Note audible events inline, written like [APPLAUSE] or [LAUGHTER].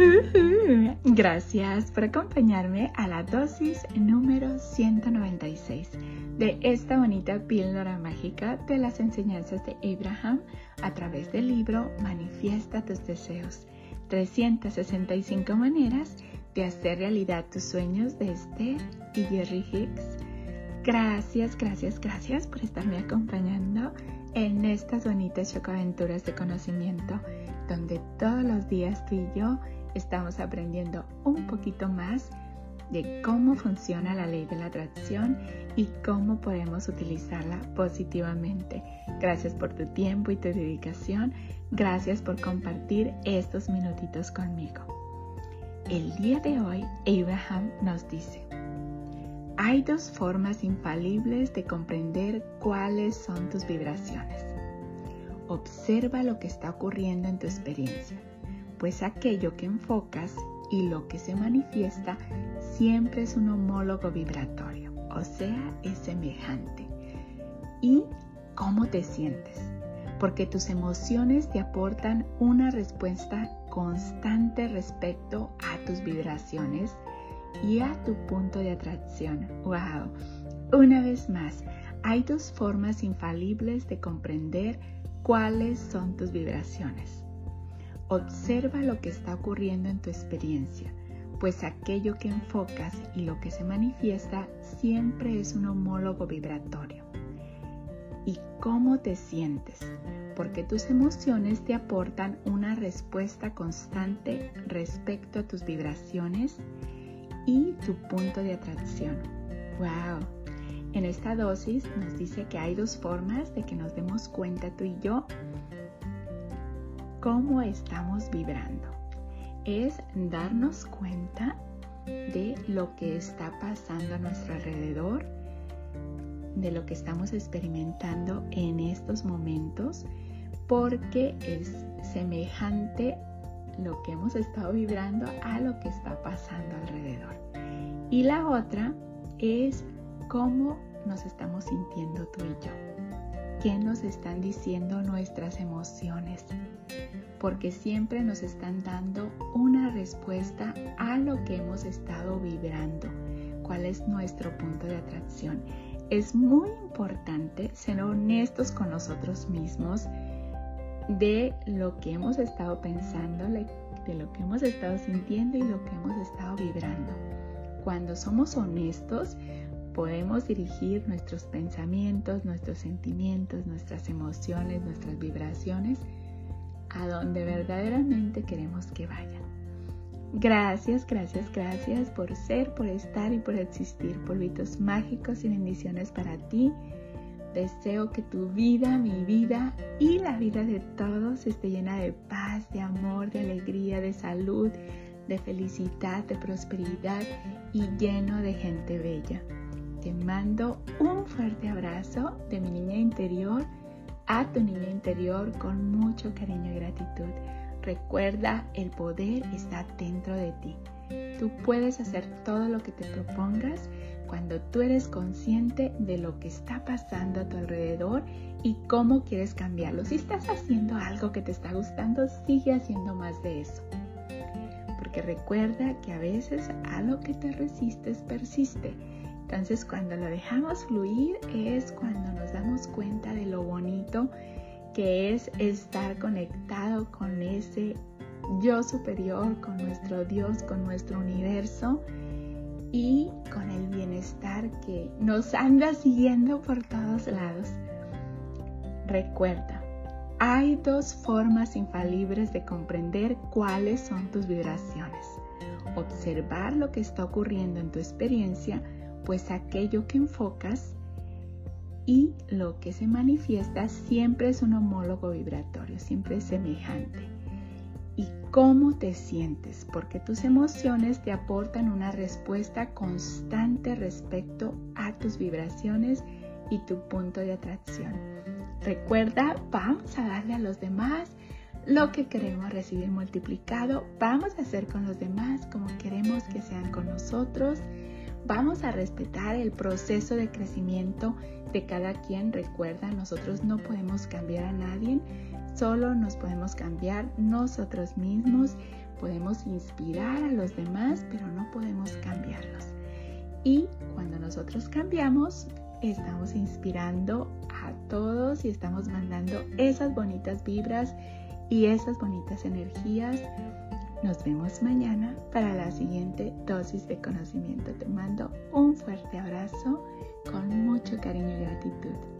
[LAUGHS] Gracias por acompañarme a la dosis número 196 de esta bonita píldora mágica de las enseñanzas de Abraham a través del libro Manifiesta tus deseos. 365 maneras de hacer realidad tus sueños de Esther y Jerry Hicks. Gracias, gracias, gracias por estarme acompañando en estas bonitas chocoaventuras de conocimiento, donde todos los días tú y yo estamos aprendiendo un poquito más de cómo funciona la ley de la atracción y cómo podemos utilizarla positivamente. Gracias por tu tiempo y tu dedicación. Gracias por compartir estos minutitos conmigo. El día de hoy, Abraham nos dice, hay dos formas infalibles de comprender cuáles son tus vibraciones. Observa lo que está ocurriendo en tu experiencia, pues aquello que enfocas y lo que se manifiesta siempre es un homólogo vibratorio, o sea, es semejante. ¿Y cómo te sientes? Porque tus emociones te aportan una respuesta constante respecto a tus vibraciones y a tu punto de atracción. ¡Wow! Una vez más, hay dos formas infalibles de comprender cuáles son tus vibraciones. Observa lo que está ocurriendo en tu experiencia, pues aquello que enfocas y lo que se manifiesta siempre es un homólogo vibratorio. ¿Y cómo te sientes? Porque tus emociones te aportan una respuesta constante respecto a tus vibraciones y tu punto de atracción. ¡Wow! En esta dosis nos dice que hay dos formas de que nos demos cuenta tú y yo cómo estamos vibrando. Es darnos cuenta de lo que está pasando a nuestro alrededor, de lo que estamos experimentando en estos momentos, porque es semejante lo que hemos estado vibrando a lo que está pasando alrededor. Y la otra es cómo nos estamos sintiendo tú y yo. ¿Qué nos están diciendo nuestras emociones? Porque siempre nos están dando una respuesta a lo que hemos estado vibrando. ¿Cuál es nuestro punto de atracción? Es muy importante ser honestos con nosotros mismos de lo que hemos estado pensando, de lo que hemos estado sintiendo y lo que hemos estado vibrando. Cuando somos honestos, podemos dirigir nuestros pensamientos, nuestros sentimientos, nuestras emociones, nuestras vibraciones a donde verdaderamente queremos que vayan. Gracias, gracias, gracias por ser, por estar y por existir. Polvitos mágicos y bendiciones para ti Deseo que tu vida, mi vida y la vida de todos esté llena de paz, de amor, de alegría, de salud, de felicidad, de prosperidad y lleno de gente bella. Te mando un fuerte abrazo de mi niña interior a tu niña interior con mucho cariño y gratitud. Recuerda, el poder está dentro de ti. Tú puedes hacer todo lo que te propongas cuando tú eres consciente de lo que está pasando a tu alrededor y cómo quieres cambiarlo. Si estás haciendo algo que te está gustando, sigue haciendo más de eso. Porque recuerda que a veces a lo que te resistes persiste. Entonces cuando lo dejamos fluir es cuando nos damos cuenta de lo bonito que es estar conectado con ese yo superior, con nuestro Dios, con nuestro universo y con el bienestar que nos anda siguiendo por todos lados. Recuerda, hay dos formas infalibles de comprender cuáles son tus vibraciones. Observar lo que está ocurriendo en tu experiencia, pues aquello que enfocas y lo que se manifiesta siempre es un homólogo vibratorio, siempre es semejante y cómo te sientes, porque tus emociones te aportan una respuesta constante respecto a tus vibraciones y tu punto de atracción. Recuerda, vamos a darle a los demás lo que queremos recibir multiplicado, vamos a hacer con los demás como queremos que sean con nosotros. Vamos a respetar el proceso de crecimiento de cada quien. Recuerda, nosotros no podemos cambiar a nadie, solo nos podemos cambiar nosotros mismos. Podemos inspirar a los demás, pero no podemos cambiarlos. Y cuando nosotros cambiamos, estamos inspirando a todos y estamos mandando esas bonitas vibras y esas bonitas energías. Nos vemos mañana para la siguiente dosis de conocimiento. Te mando un fuerte abrazo con mucho cariño y gratitud.